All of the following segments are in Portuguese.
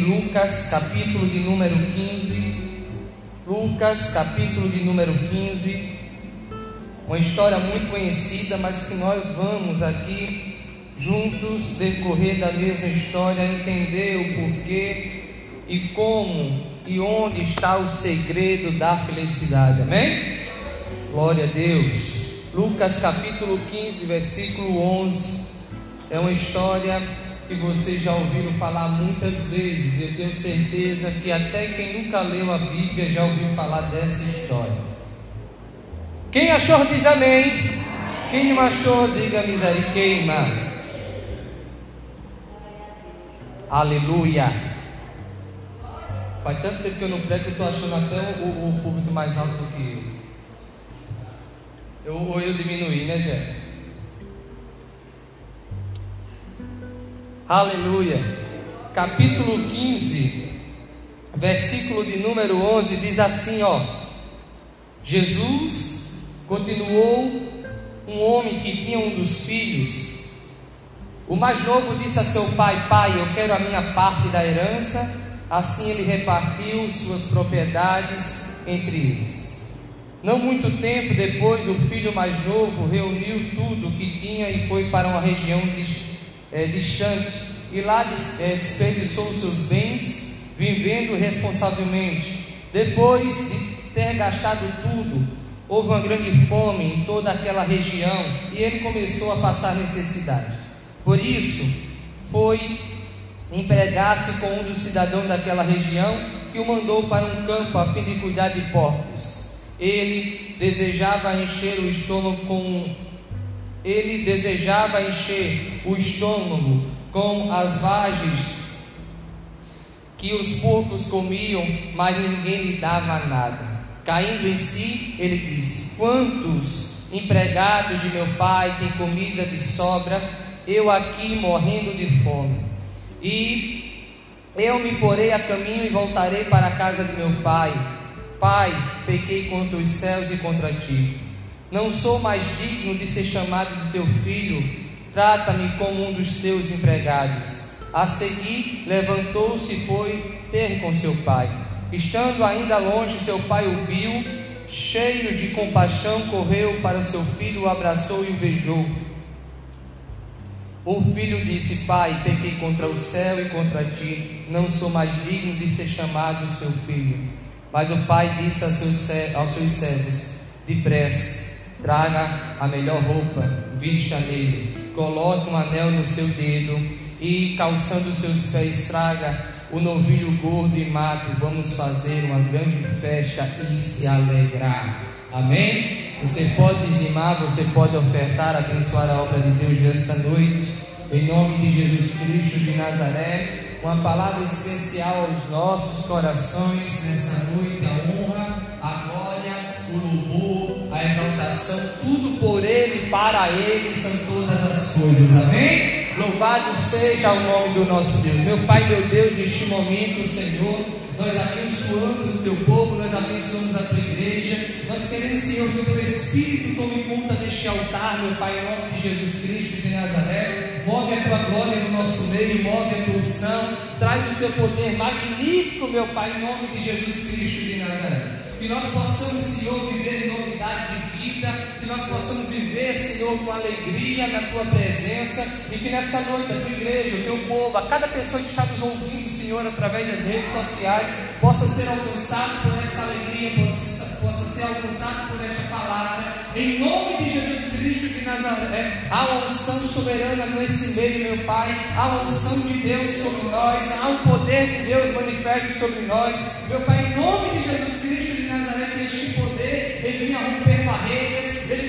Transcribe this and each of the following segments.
Lucas, capítulo de número 15. Lucas, capítulo de número 15. Uma história muito conhecida, mas que nós vamos aqui juntos decorrer da mesma história, entender o porquê e como e onde está o segredo da felicidade. Amém? Glória a Deus. Lucas capítulo 15, versículo 11. É uma história que vocês já ouviram falar muitas vezes. Eu tenho certeza que até quem nunca leu a Bíblia já ouviu falar dessa história. Quem achou diz amém. Quem não achou, diga misericórdia. Queima. Aleluia. Faz tanto tempo que eu não prego que eu estou achando até o, o, público mais alto do que eu. eu ou eu diminuí, né, Jé? Aleluia. Capítulo 15, versículo de número 11 diz assim, ó: Jesus continuou um homem que tinha um dos filhos. O mais novo disse a seu pai: Pai, eu quero a minha parte da herança. Assim ele repartiu suas propriedades entre eles. Não muito tempo depois, o filho mais novo reuniu tudo o que tinha e foi para uma região é, distante e lá é, desperdiçou seus bens, vivendo responsavelmente. Depois de ter gastado tudo, houve uma grande fome em toda aquela região e ele começou a passar necessidade. Por isso, foi empregar-se com um dos cidadãos daquela região que o mandou para um campo a fim de cuidar de porcos. Ele desejava encher o estômago com ele desejava encher o estômago com as vagens que os porcos comiam, mas ninguém lhe dava nada. Caindo em si, ele disse: Quantos empregados de meu pai têm comida de sobra, eu aqui morrendo de fome? E eu me porei a caminho e voltarei para a casa de meu pai. Pai, pequei contra os céus e contra ti não sou mais digno de ser chamado de teu filho, trata-me como um dos teus empregados. A seguir, levantou-se e foi ter com seu pai. Estando ainda longe, seu pai o viu, cheio de compaixão, correu para seu filho, o abraçou e o beijou. O filho disse: Pai, pequei contra o céu e contra ti, não sou mais digno de ser chamado seu filho. Mas o pai disse aos seus, servos: Depressa, traga a melhor roupa, vista nele, coloque um anel no seu dedo e, calçando seus pés, traga o novilho gordo e mato. Vamos fazer uma grande festa e se alegrar. Amém? Você pode dizimar, você pode ofertar, abençoar a obra de Deus nesta noite. Em nome de Jesus Cristo de Nazaré, uma palavra especial aos nossos corações nesta noite, a honra, a glória, o louvor a exaltação, tudo por Ele, para Ele são todas as coisas, amém? Louvado seja o nome do nosso Deus, meu Pai, meu Deus, neste momento, Senhor, nós abençoamos o teu povo, nós abençoamos a tua igreja, nós queremos, Senhor, que o teu Espírito tome conta deste altar, meu Pai, em nome de Jesus Cristo de Nazaré, move a tua glória no nosso meio, move a tua unção, traz o teu poder magnífico, meu Pai, em nome de Jesus Cristo de Nazaré que nós possamos, Senhor, viver em novidade de vida, que nós possamos viver, Senhor, com alegria na tua presença e que nessa noite a tua igreja, o teu povo, a cada pessoa que está nos ouvindo, Senhor, através das redes sociais, possa ser alcançado por esta alegria, possa, possa ser alcançado por esta palavra, em nome de Jesus Cristo de Nazaré, uma unção soberana nesse meio, meu Pai, uma unção de Deus sobre nós, há um poder de Deus manifesto sobre nós, meu Pai, em nome de Jesus Cristo de Nazaré tem este poder, ele vinha romper barreiras,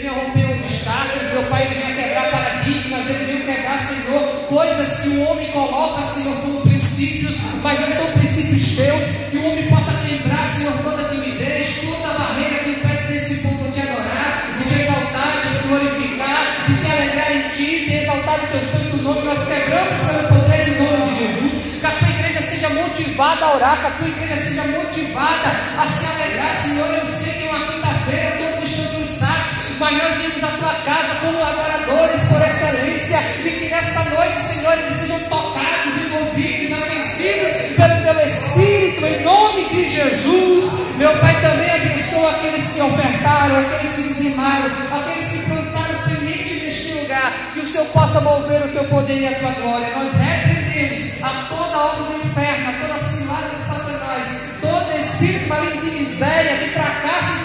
vinha romper obstáculos, meu Pai, vinha quebrar paradigmas, ele vinha quebrar, Senhor, coisas que o homem coloca, Senhor, como princípios, mas não são princípios teus, que o homem possa quebrar, Senhor, toda timidez, toda barreira que impede desse povo de adorar, de te exaltar, de te glorificar, de se alegrar em ti, de exaltar o teu santo nome, nós quebramos pelo poder do nome de Jesus, que a tua igreja seja motivada a orar, que a tua igreja seja motivada a se alegrar, Senhor. Eu sei que é uma quinta-feira, mas nós viemos à tua casa como adoradores por excelência, e que nessa noite, Senhor, eles sejam tocados, envolvidos, aquecidos pelo Jesus. Meu Pai também abençoa aqueles que ofertaram, aqueles que dizimaram, aqueles que plantaram semente neste lugar. Que o Senhor possa mover o teu poder e a tua glória. Nós repreendemos a toda obra do inferno, a toda cilada de Satanás, todo espírito maligno de miséria, de fracasso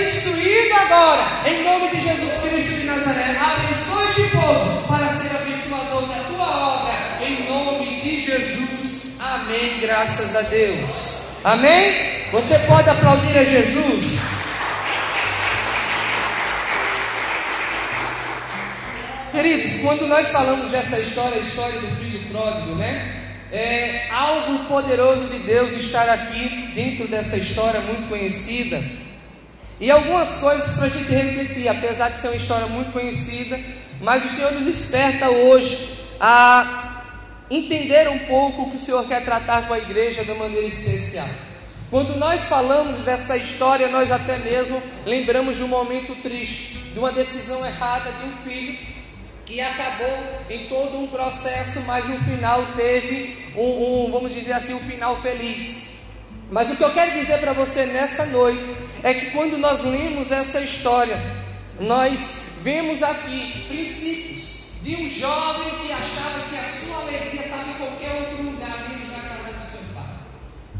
destruído agora, em nome de Jesus Cristo de Nazaré. Abençoe este povo para ser abençoador da tua obra, em nome de Jesus. Amém. Graças a Deus. Amém? Você pode aplaudir a Jesus? Queridos, quando nós falamos dessa história, a história do filho pródigo, né? É algo poderoso de Deus estar aqui dentro dessa história muito conhecida. E algumas coisas para a gente refletir, apesar de ser uma história muito conhecida, mas o Senhor nos desperta hoje a entender um pouco o que o Senhor quer tratar com a igreja de maneira especial. Quando nós falamos dessa história, nós até mesmo lembramos de um momento triste, de uma decisão errada de um filho que acabou em todo um processo, mas no final teve um, um vamos dizer assim, um final feliz. Mas o que eu quero dizer para você nessa noite é que quando nós lemos essa história, nós vemos aqui princípios de um jovem que achava que a sua alegria estava em qualquer outro lugar, menos na casa do seu pai.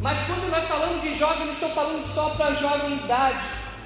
Mas quando nós falamos de jovem, não estou falando só para jovem idade.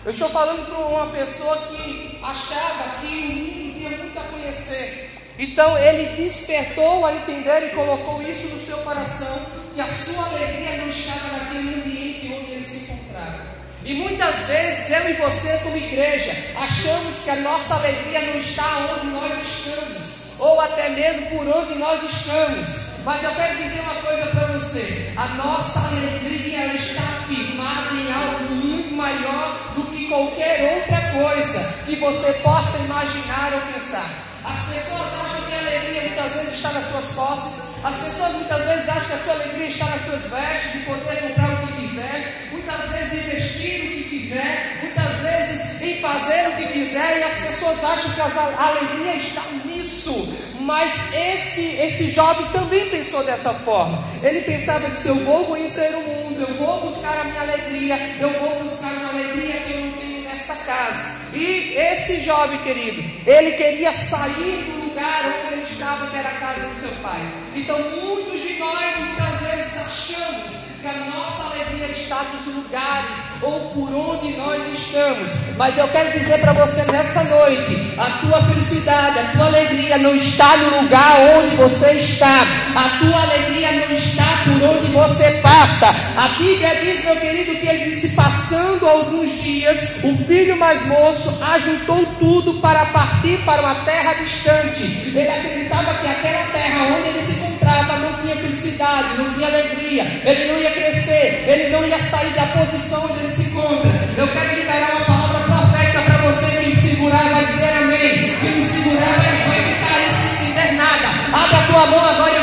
Eu estou falando para uma pessoa que achava que o mundo tinha muito a conhecer. Então ele despertou a entender e colocou isso no seu coração, que a sua alegria não estava naquele ambiente onde ele se encontrava. E muitas vezes eu e você, como igreja, achamos que a nossa alegria não está onde nós estamos, ou até mesmo por onde nós estamos. Mas eu quero dizer uma coisa para você: a nossa alegria está firmada em algo muito maior do que qualquer outra coisa que você possa imaginar ou pensar. As pessoas acham que a alegria muitas vezes está nas suas posses. As pessoas muitas vezes acham que a sua alegria está nas suas vestes, e poder comprar o quiser. Muitas vezes em vestir o que quiser. Muitas vezes em fazer o que quiser. E as pessoas acham que a alegria está nisso. Mas esse, esse jovem também pensou dessa forma. Ele pensava que se eu vou conhecer o mundo, eu vou buscar a minha alegria, eu vou buscar uma alegria que eu não tenho nessa casa. E esse jovem querido, ele queria sair do lugar onde ele estava, que era a casa do seu pai. Então, muitos de nós muitas vezes achamos que a nossa alegria está nos lugares ou por onde nós estamos. Mas eu quero dizer para você nessa noite: a tua felicidade, a tua alegria não está no lugar onde você está, a tua alegria não está por onde você passa. A Bíblia diz, meu querido, que ele disse: passando alguns dias, o filho mais moço ajuntou tudo para partir para uma terra distante. Ele acreditava que aquela terra onde ele se encontrava não tinha felicidade, não tinha alegria, ele não ia crescer, ele não ia sair da posição onde ele se encontra. Eu quero liberar uma palavra profética para você. Quem me segurar vai dizer amém. Quem me segurar vai, vai ficar aí sem entender nada. Abra a tua mão agora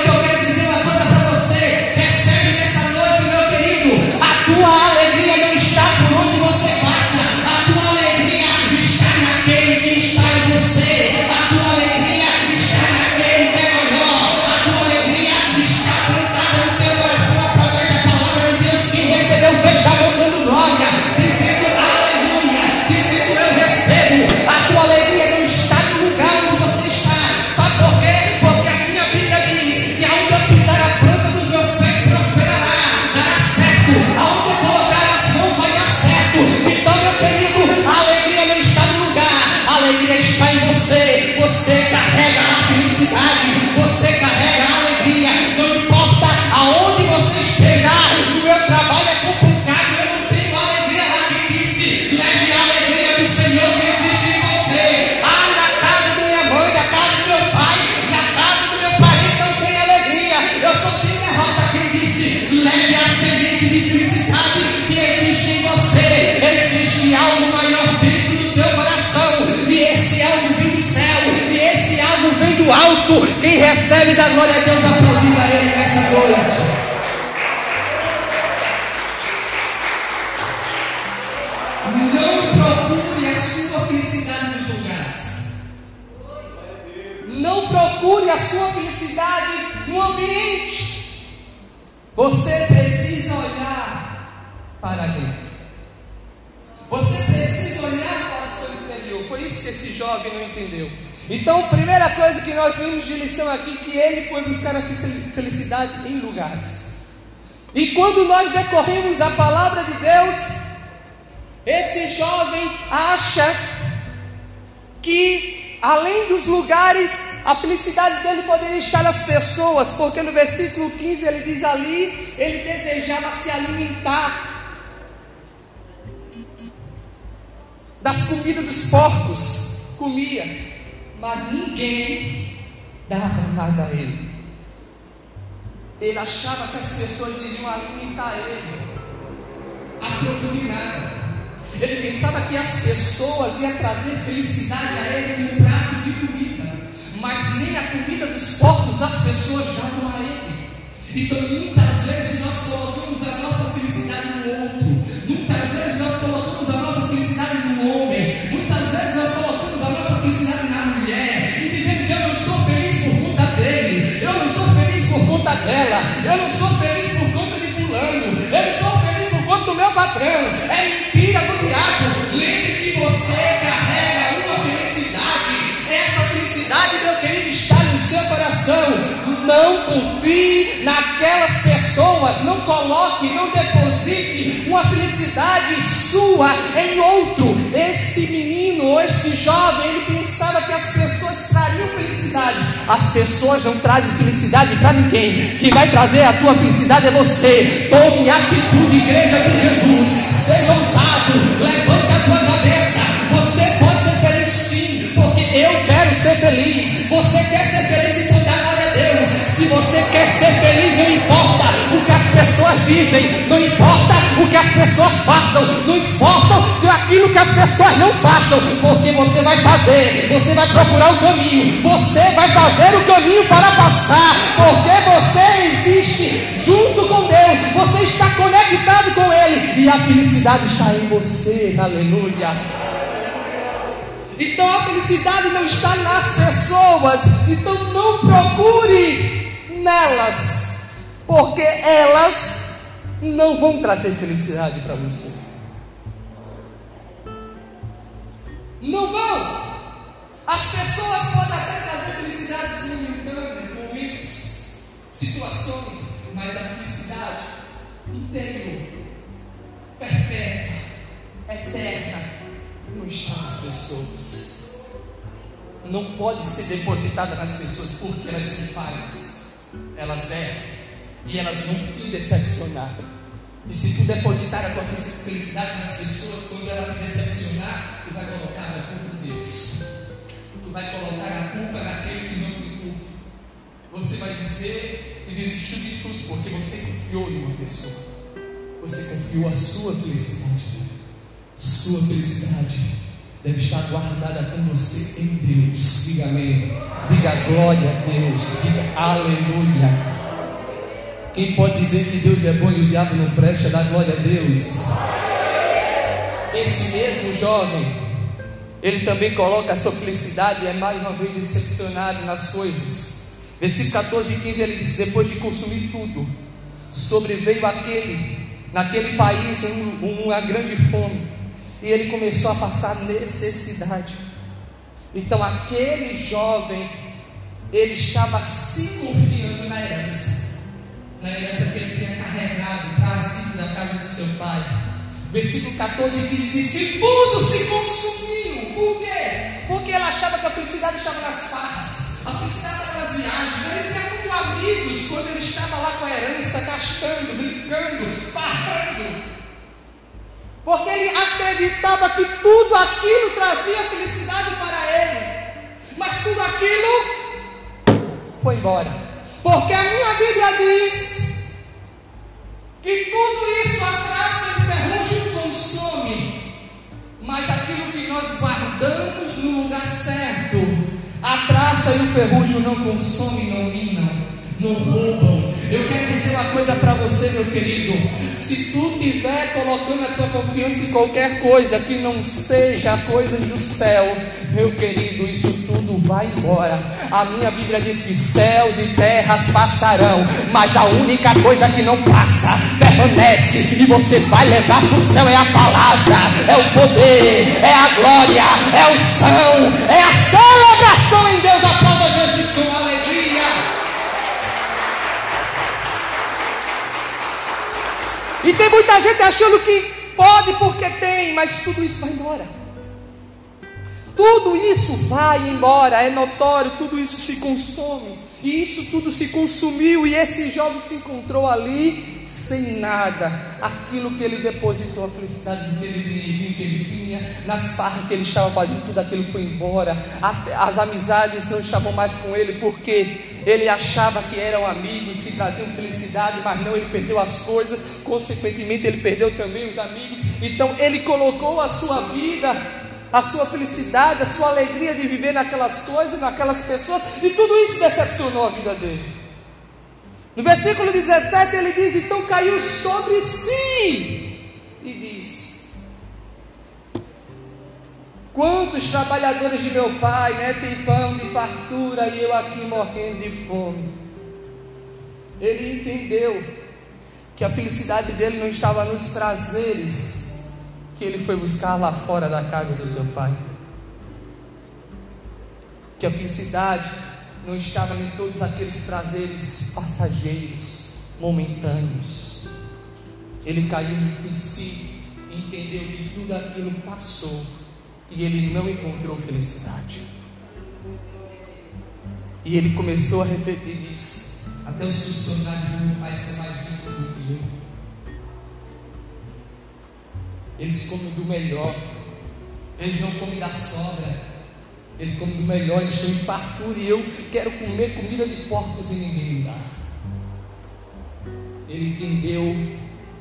recebe da glória a Deus, aplaudindo a Ele nessa noite. Não procure a sua felicidade nos lugares. Não procure a sua felicidade no ambiente. Você precisa olhar para dentro. Você precisa olhar para o seu interior. Foi isso que esse jovem não entendeu. Então, a primeira coisa que nós vimos de lição aqui, que ele foi buscar a felicidade em lugares. E quando nós decorremos a palavra de Deus, esse jovem acha que além dos lugares, a felicidade dele poderia estar nas pessoas, porque no versículo 15 ele diz ali, ele desejava se alimentar das comidas dos porcos, comia, mas ninguém dava nada a ele. Ele achava que as pessoas iriam alimentar ele, a troco de nada. Ele pensava que as pessoas iam trazer felicidade a ele em um prato de comida, mas nem a comida dos porcos as pessoas davam a ele. Então muitas vezes nós colocamos a nossa felicidade no outro, muitas vezes nós colocamos dela, eu não sou feliz por conta de Fulano, eu não sou feliz por conta do meu patrão. É mentira do diabo. Lembre que você confie naquelas pessoas, não coloque, não deposite uma felicidade sua em outro. Este menino ou este jovem, ele pensava que as pessoas trariam felicidade. As pessoas não trazem felicidade para ninguém. Quem vai trazer a tua felicidade é você. Tome atitude, igreja de Jesus. Seja ousado, levante a tua cabeça. Você pode ser feliz sim, porque eu quero ser feliz. Você quer ser feliz e você quer ser feliz, não importa o que as pessoas dizem, não importa o que as pessoas façam, não importa aquilo que as pessoas não façam, porque você vai fazer, você vai procurar o caminho, você vai fazer o caminho para passar, porque você existe junto com Deus, você está conectado com Ele e a felicidade está em você, aleluia. Então a felicidade não está nas pessoas. Então não procure nelas, porque elas não vão trazer felicidade para você. Não vão. As pessoas podem até trazer felicidades momentâneas, momentos, situações, mas a felicidade interior, perpétua, eterna, não está nas pessoas. Não pode ser depositada nas pessoas porque elas são falhas. Elas erram. E elas vão te decepcionar. E se tu depositar a tua felicidade nas pessoas, quando ela te decepcionar, tu vai colocar a culpa em Deus. Tu vai colocar a culpa naquele que não tem culpa. Você vai dizer e desistiu de tudo porque você confiou em uma pessoa. Você confiou a sua felicidade. Sua felicidade deve estar guardada com você em Deus. Diga amém. Diga glória a Deus. Diga aleluia. Quem pode dizer que Deus é bom e o diabo não presta, dá glória a Deus. Esse mesmo jovem, ele também coloca a sua felicidade e é mais uma vez decepcionado nas coisas. Versículo 14 e 15 ele diz: Depois de consumir tudo, sobreveio aquele, naquele país, um, uma grande fome e ele começou a passar necessidade. Então aquele jovem, ele estava se confiando na herança, na herança que ele tinha carregado, trazido da casa do seu pai. Versículo 14 diz: que tudo se consumiu. Por quê? Porque ele achava que a felicidade estava nas farras, a felicidade estava nas viagens. Ele tinha muitos amigos quando ele estava lá com a herança, gastando, brincando. Porque ele acreditava que tudo aquilo trazia felicidade para ele. Mas tudo aquilo foi embora. Porque a minha Bíblia diz que tudo isso atrasa e ferrugem consome. Mas aquilo que nós guardamos no lugar certo, a traça e o ferrugem não consomem, não minam, não roubam, eu quero dizer uma coisa para você, meu querido. Se tu estiver colocando a tua confiança em qualquer coisa que não seja coisas do céu, meu querido, isso tudo vai embora. A minha Bíblia diz que céus e terras passarão, mas a única coisa que não passa permanece e você vai levar para o céu é a palavra, é o poder, é a glória, é o são, é a celebração em Deus. Aplauda Jesus com E tem muita gente achando que pode porque tem, mas tudo isso vai embora. Tudo isso vai embora, é notório, tudo isso se consome. E isso tudo se consumiu, e esse jovem se encontrou ali sem nada. Aquilo que ele depositou, a felicidade que ele tinha, que ele tinha, nas farras que ele estava fazendo, tudo aquilo foi embora. As amizades não estavam mais com ele, porque ele achava que eram amigos, que traziam felicidade, mas não, ele perdeu as coisas, consequentemente, ele perdeu também os amigos. Então, ele colocou a sua vida a sua felicidade, a sua alegria de viver naquelas coisas, naquelas pessoas, e tudo isso decepcionou a vida dele. No versículo 17 ele diz: Então caiu sobre si, e diz: Quantos trabalhadores de meu pai né, têm pão de fartura e eu aqui morrendo de fome? Ele entendeu que a felicidade dele não estava nos prazeres, que ele foi buscar lá fora da casa do seu pai. Que a felicidade não estava em todos aqueles prazeres passageiros, momentâneos. Ele caiu em si, entendeu que tudo aquilo passou e ele não encontrou felicidade. E ele começou a refletir e disse: Até os funcionários do meu pai são mais ricos do que eu. Eles comem do melhor. Eles não comem da sobra. Eles comem do melhor, eles em fartura e eu quero comer comida de porcos e ninguém me dá. Ele entendeu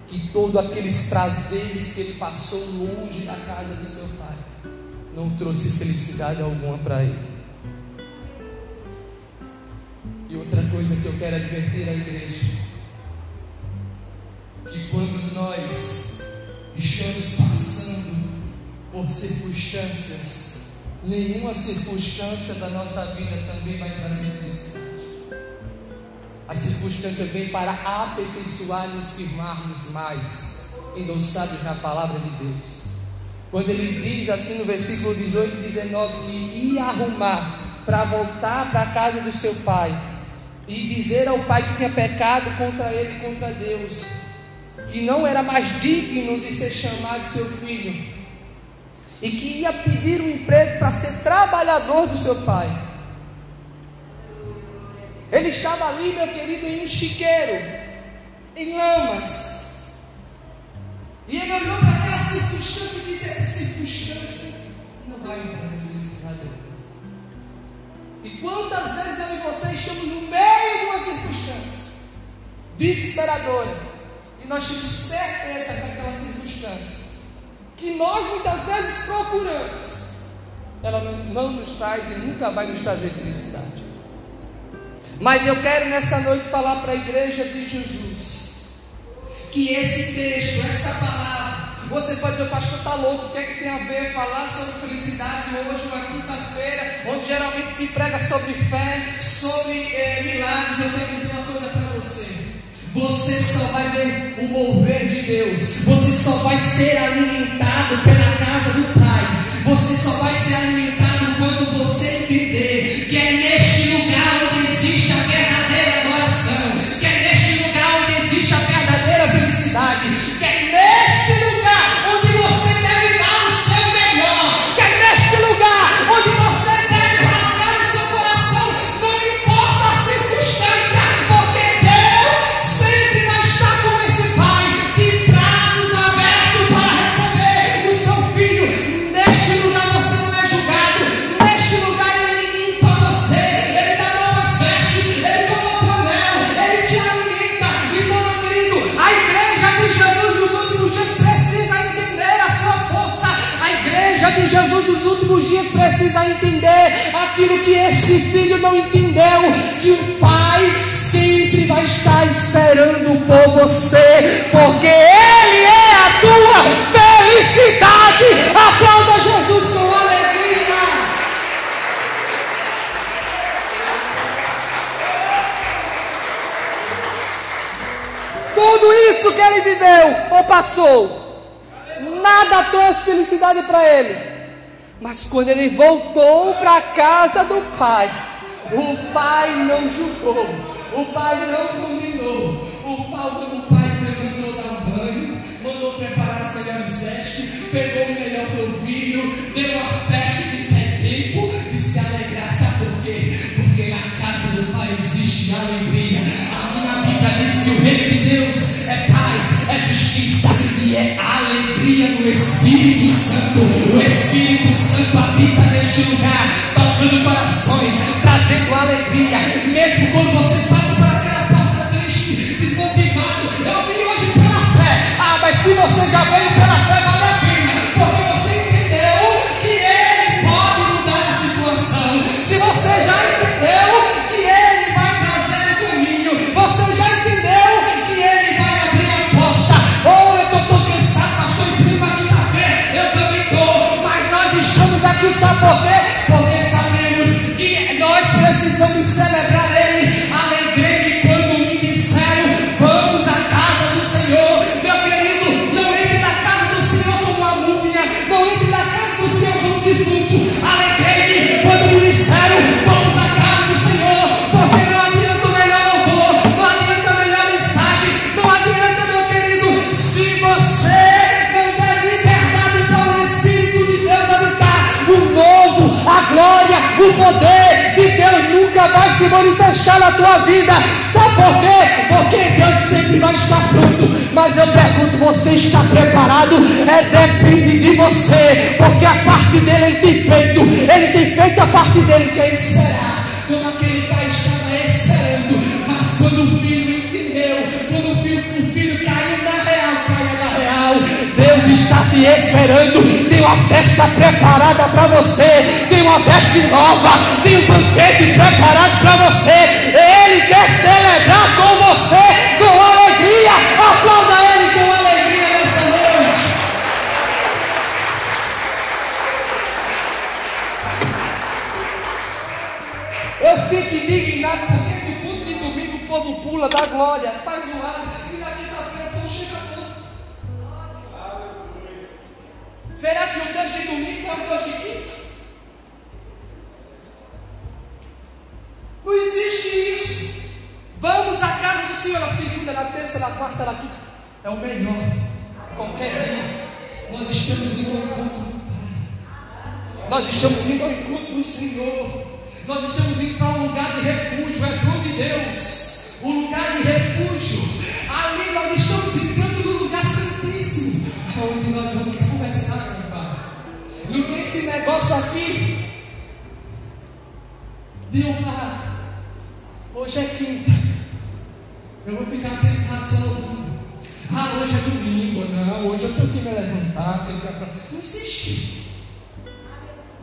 que todos aqueles prazeres que ele passou longe da casa do seu pai não trouxe felicidade alguma para ele. E outra coisa que eu quero advertir à igreja, que quando nós estamos passando por circunstâncias, nenhuma circunstância da nossa vida também vai trazer felicidade. A circunstância vem para aperfeiçoar e nos firmarmos mais, endossados na palavra de Deus. Quando ele diz assim no versículo 18 e 19 que ia arrumar para voltar para a casa do seu pai e dizer ao pai que tinha pecado contra ele e contra Deus, que não era mais digno de ser chamado seu filho, e que ia pedir um emprego para ser trabalhador do seu pai. Ele estava ali, meu querido, em um chiqueiro, em lamas. E ele olhou para aquela circunstância e disse: Essa circunstância não vai me trazer felicidade. E quantas vezes eu e você estamos no meio de uma circunstância desesperadora nós temos certeza daquela circunstância que nós muitas vezes procuramos, ela não, não nos traz e nunca vai nos trazer felicidade. Mas eu quero nessa noite falar para a igreja de Jesus que esse texto, essa palavra, você pode dizer, o pastor está louco, o que é que tem a ver falar sobre felicidade hoje, uma quinta-feira, onde geralmente se prega sobre fé, sobre é, milagres. Eu quero dizer uma coisa para você. Você só vai ver o mover de Deus. Você só vai ser alimentado pela que o Pai sempre vai estar esperando por você, porque Ele é a tua felicidade. Aplauda Jesus com alegria. Tudo isso que Ele viveu ou passou, nada trouxe felicidade para Ele. Mas quando ele voltou para a casa do pai, o pai não julgou, o pai não condenou, o pai, mandou dar banho, mandou preparar as melhores vestes, pegou o melhor do vinho, deu uma festa de sem tempo de se alegrar. Sabe por quê? Porque na casa do pai existe alegria. A Bíblia diz que o reino de Deus é paz, é justiça e é alegria no Espírito Santo. O Espírito Santo habita neste lugar, tocando corações, trazendo alegria, mesmo quando você passa por aquela porta triste, desmotivado. Eu vim hoje pela fé. Ah, mas se você já veio pela fé, vale se manifestar na tua vida. Sabe por quê? Porque Deus sempre vai estar pronto. Mas eu pergunto: você está preparado? É depende de você, porque a parte dele ele tem feito, ele tem feito a parte dele que é esperar. Te esperando. Tem uma festa preparada para você, tem uma festa nova, tem um banquete preparado para você. Ele quer celebrar com você com alegria. Aplauda ele com alegria nessa noite. Eu fico indignado porque no culto de domingo o povo pula da glória, faz o ar, Será que o Deus de domingo é o Deus de quinta? Não existe isso. Vamos à casa do Senhor na segunda, na terça, na quarta, na quinta. É o melhor. Qualquer dia. Nós estamos encontro do Pai. Nós estamos indo ao encontro do Senhor. Nós estamos indo para um lugar de refúgio. É dom de Deus. O lugar de refúgio. Tem esse negócio aqui de honrar. Hoje é quinta. Eu vou ficar sentado só ouvindo. Ah, hoje é domingo. Não, hoje eu tenho que me levantar. Tenho que... Não existe.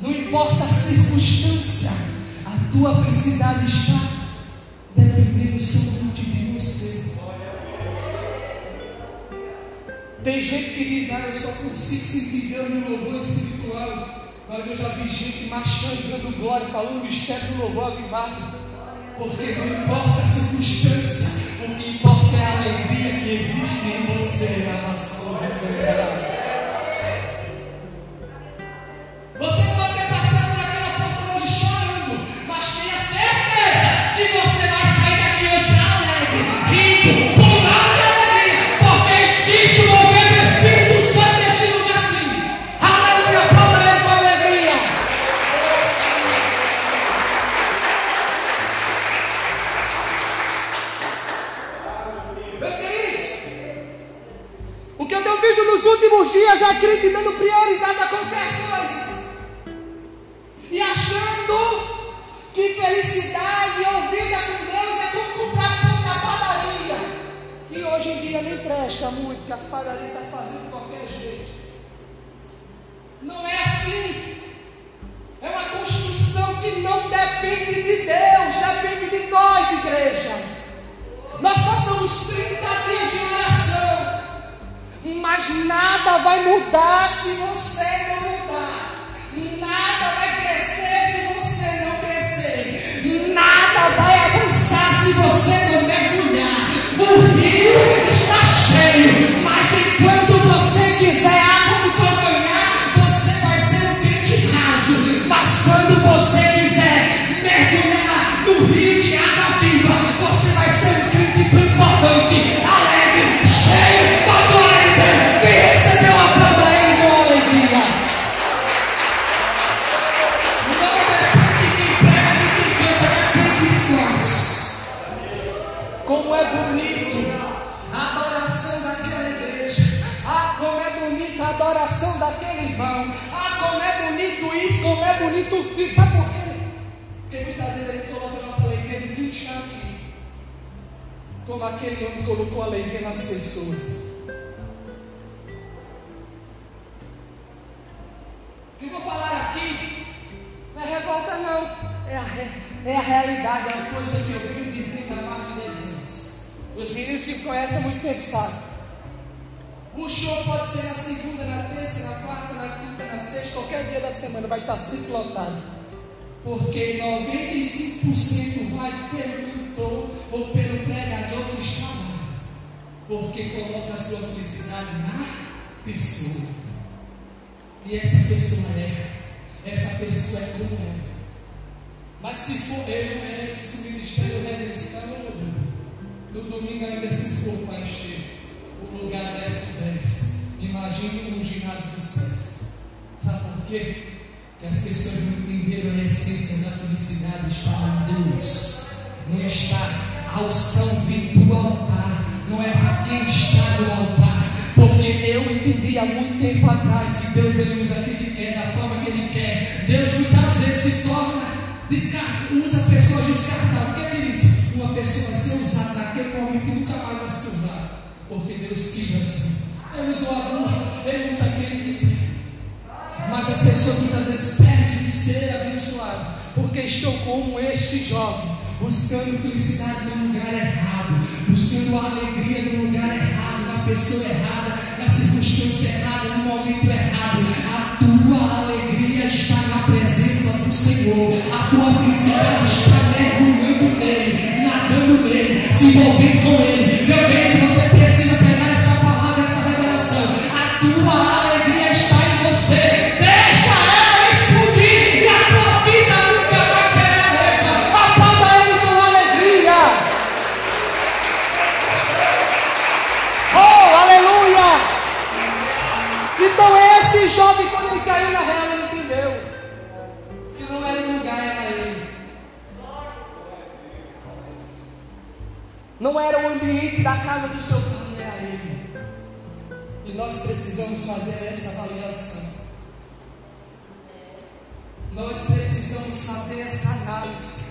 Não importa a circunstância, a tua felicidade está dependendo somente Tem gente que diz, ah, eu só consigo sentir Deus no louvor espiritual. Mas eu já vi gente marchando, dando glória, falando o mistério do louvor avivado. Porque não importa a circunstância, o que importa é a alegria que existe em você, a nação Você nada vai mudar se você não mudar. Nada vai crescer se você não crescer. Nada vai avançar se você não mergulhar. O rio está cheio, mas enquanto você quiser água no calcanhar, você vai ser um crente raso. Mas quando você Como aquele homem colocou alegria nas pessoas. O que vou falar aqui não é revolta não. É a, é a realidade, é uma coisa que eu venho dizendo há mais de 10 anos. Os meninos que conhecem há muito tempo sabem. O show pode ser na segunda, na terça, na quarta, na quinta, na sexta, qualquer dia da semana vai estar sempre lotado. Porque 95% vai pelo cantor ou pelo Porque coloca a sua felicidade na pessoa. E essa pessoa é. Essa pessoa é como é. Mas se for eu, é esse ministério redenção, no domingo ainda se for para encher o lugar 10 por 10. Imagine um ginásio do César. Sabe por quê? Que as pessoas não entenderam a essência da felicidade está em Deus. Não está a unção vindo do altar. Não é para quem está no altar. Porque eu entendi há muito tempo atrás que Deus ele usa quem ele quer, da forma que ele quer. Deus muitas vezes se torna, descarta, usa a pessoa descartável. O que ele diz? Uma pessoa ser usada naquele momento e nunca mais vai ser usada. Porque Deus quis assim. Ele usa o amor, ele usa quem ele quiser. Mas as pessoas muitas vezes perdem de ser abençoadas, porque estão como este jovem, buscando felicidade no lugar errado, buscando alegria no lugar errado, na pessoa errada, na circunstância errada, no momento errado. A tua alegria está na presença do Senhor, a tua felicidade está mergulhando nele, nadando nele, se envolvendo com ele. Era o ambiente da casa do seu pai, era ele. E nós precisamos fazer essa avaliação. Nós precisamos fazer essa análise.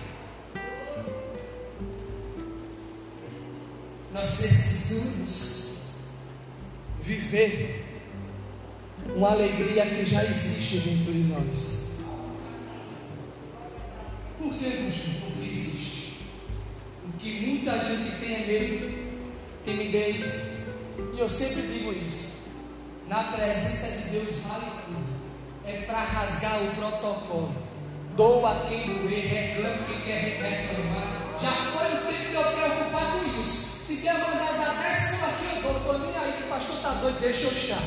Nós precisamos viver uma alegria que já existe dentro de nós. Por que, pastor? Que muita gente tem medo, timidez, e eu sempre digo isso. Na presença de Deus vale tudo. É para rasgar o protocolo. Doa quem doer, reclame quem quer reclamar. Já foi o tempo de eu preocupar com isso. Se quer mandar dar 10 por aqui, eu dou. Estou nem aí o pastor está doido, deixa eu estar.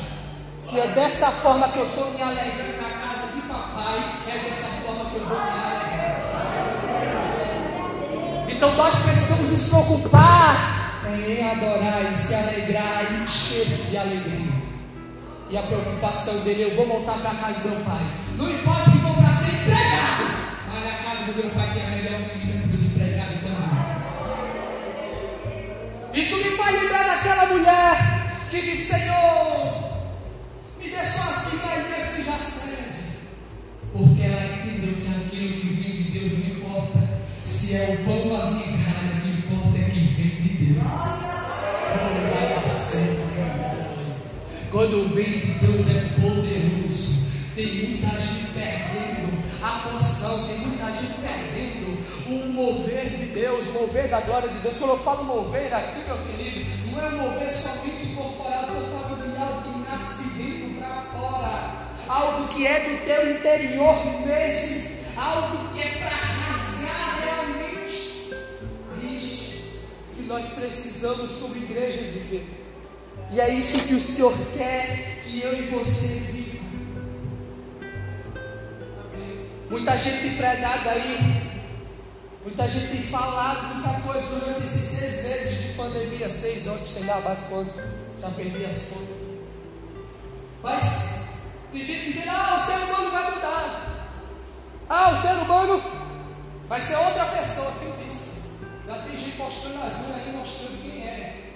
Se é dessa forma que eu estou me alegrando na casa de papai, é dessa forma que eu vou me alegrar. Então nós precisamos nos preocupar em adorar e se alegrar e encher-se de alegria. E a preocupação dele, eu vou voltar para a casa do meu pai. Não importa que vou para ser empregado, mas na casa do meu pai que é melhor comida para os empregados também. Isso me faz lembrar daquela mulher que disse, Senhor, me dê só as migalhinhas que já servem. Porque ela entendeu que aquilo que vem de Deus não importa se é o pão migalhas, o que importa é que vem de Deus. Quando vem de Deus é poderoso. Tem muita gente perdendo a poção, tem muita gente perdendo o mover de Deus, o mover da glória de Deus. Quando eu falo mover aqui, meu querido, não é mover somente corporal, estou falando de algo que nasce de dentro para fora, algo que é do teu interior mesmo, algo que é para nós precisamos como igreja viver. E é isso que o Senhor quer que eu e você viva. Muita gente pregada aí, muita gente tem falado muita coisa durante esses seis meses de pandemia, seis, oito, sei lá, mais quanto, já perdi as contas. Mas tem gente dizendo, ah, o ser humano vai mudar. Ah, o ser humano vai ser outra pessoa. Postando as unhas aí, mostrando quem é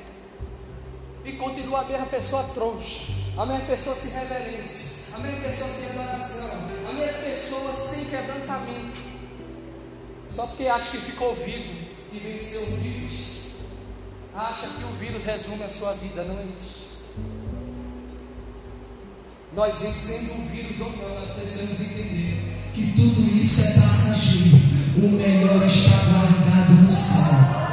e continua a mesma pessoa troncha. Amém? Pessoas sem reverência. Amém? Pessoas sem adoração. Amém? Pessoas sem quebrantamento. Só porque acha que ficou vivo e venceu o vírus. Acha que o vírus resume a sua vida. Não é isso. Nós vencendo o vírus ou não, nós precisamos entender que tudo isso é passageiro. O melhor está guardado no céu.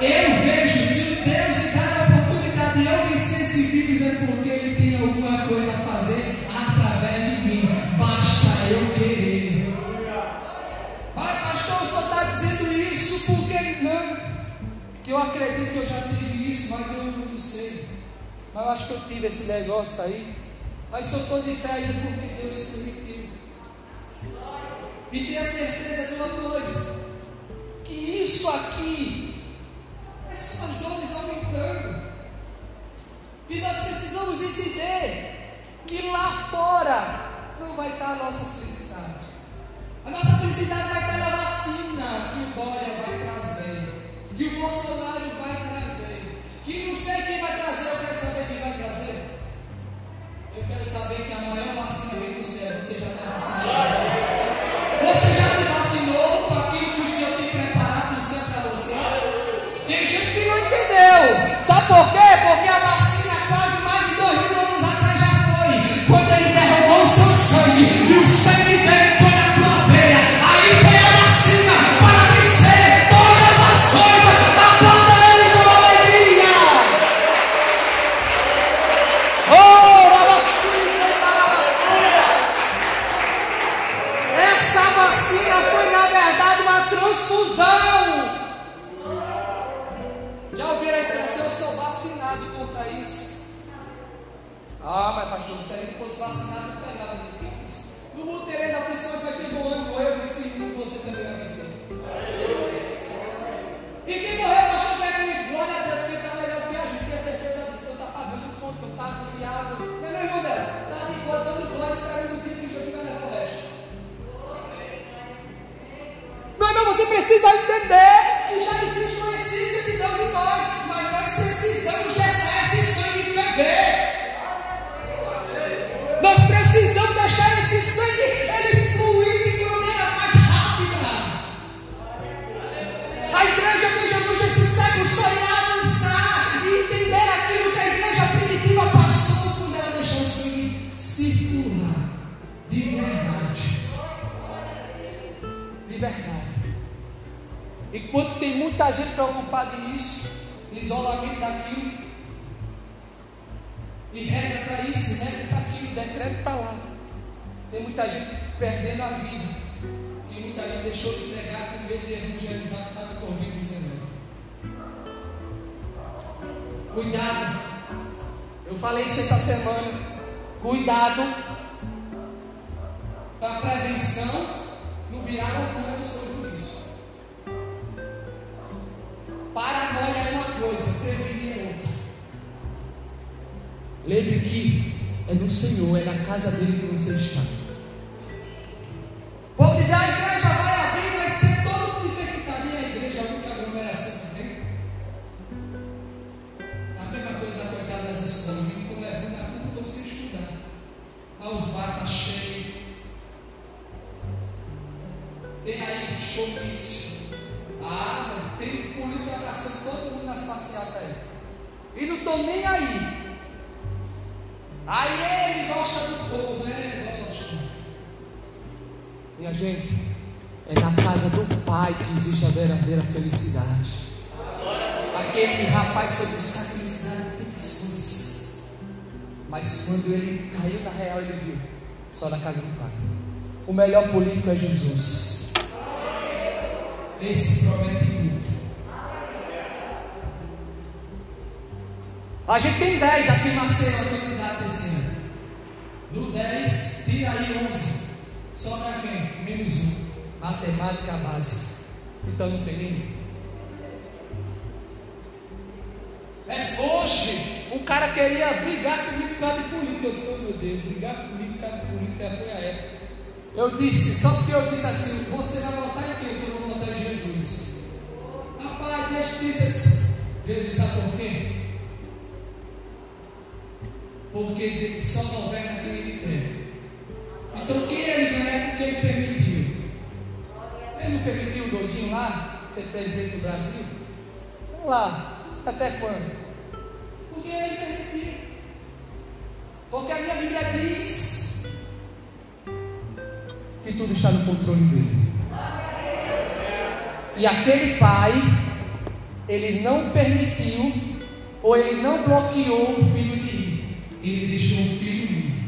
Eu vejo se Deus me dar a oportunidade de eu esse vírus é porque Ele tem alguma coisa a fazer através de mim. Basta eu querer. Mas, pastor, senhor está dizendo isso porque não. Que eu acredito que eu já tive isso, mas eu não sei. Mas eu acho que eu tive esse negócio aí. Mas só estou de pé porque Deus permitiu. E tenha certeza de uma coisa: que isso aqui só as dores aumentando. E nós precisamos entender que lá fora não vai estar a nossa felicidade. A nossa felicidade vai estar na vacina que Dória melhor político é Jesus. Esse promete muito. A gente tem 10 aqui a candidato esse ano. Do 10, tira aí 11. Sobra quem? Menos um. Matemática básica. Então não tem nenhum. Mas hoje, um cara queria brigar comigo por causa de política. Eu disse, oh meu Deus, brigar comigo por causa de política foi a época. Eu disse, só porque eu disse assim, você vai votar em quem? Eu vou votar em Jesus. Rapaz, deixa isso. Eu disse, Jesus sabe por quê? Porque só governa quem ele quer. Então quem ele não é porque ele permitiu. Ele não permitiu o doidinho lá ser presidente do Brasil? Vamos lá, até quando? Porque ele permitiu. Porque a minha Bíblia diz que tudo está no controle dele. E aquele pai, ele não permitiu, ou ele não bloqueou o filho de ir. Ele deixou o filho ir.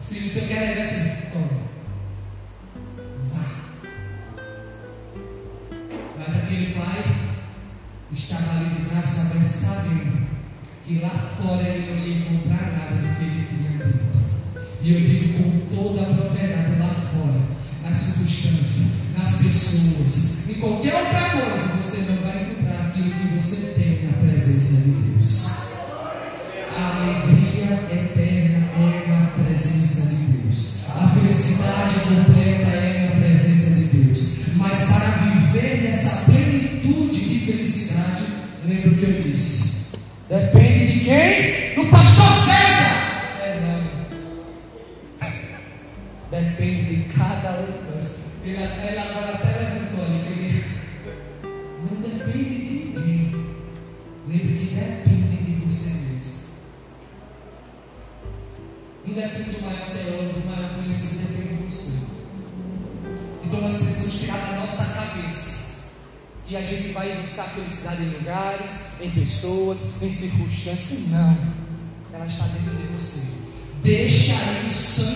O filho disse: Eu quero ir assim, toma. Mas aquele pai estava ali de braço aberto, sabendo que lá fora ele não ia encontrar nada do que ele tinha dentro. E eu digo com toda a propriedade lá fora, nas circunstâncias, nas pessoas, em qualquer outra coisa, você não vai pessoas, em circunstâncias. Não. Ela está dentro de você. Deixa aí o sangue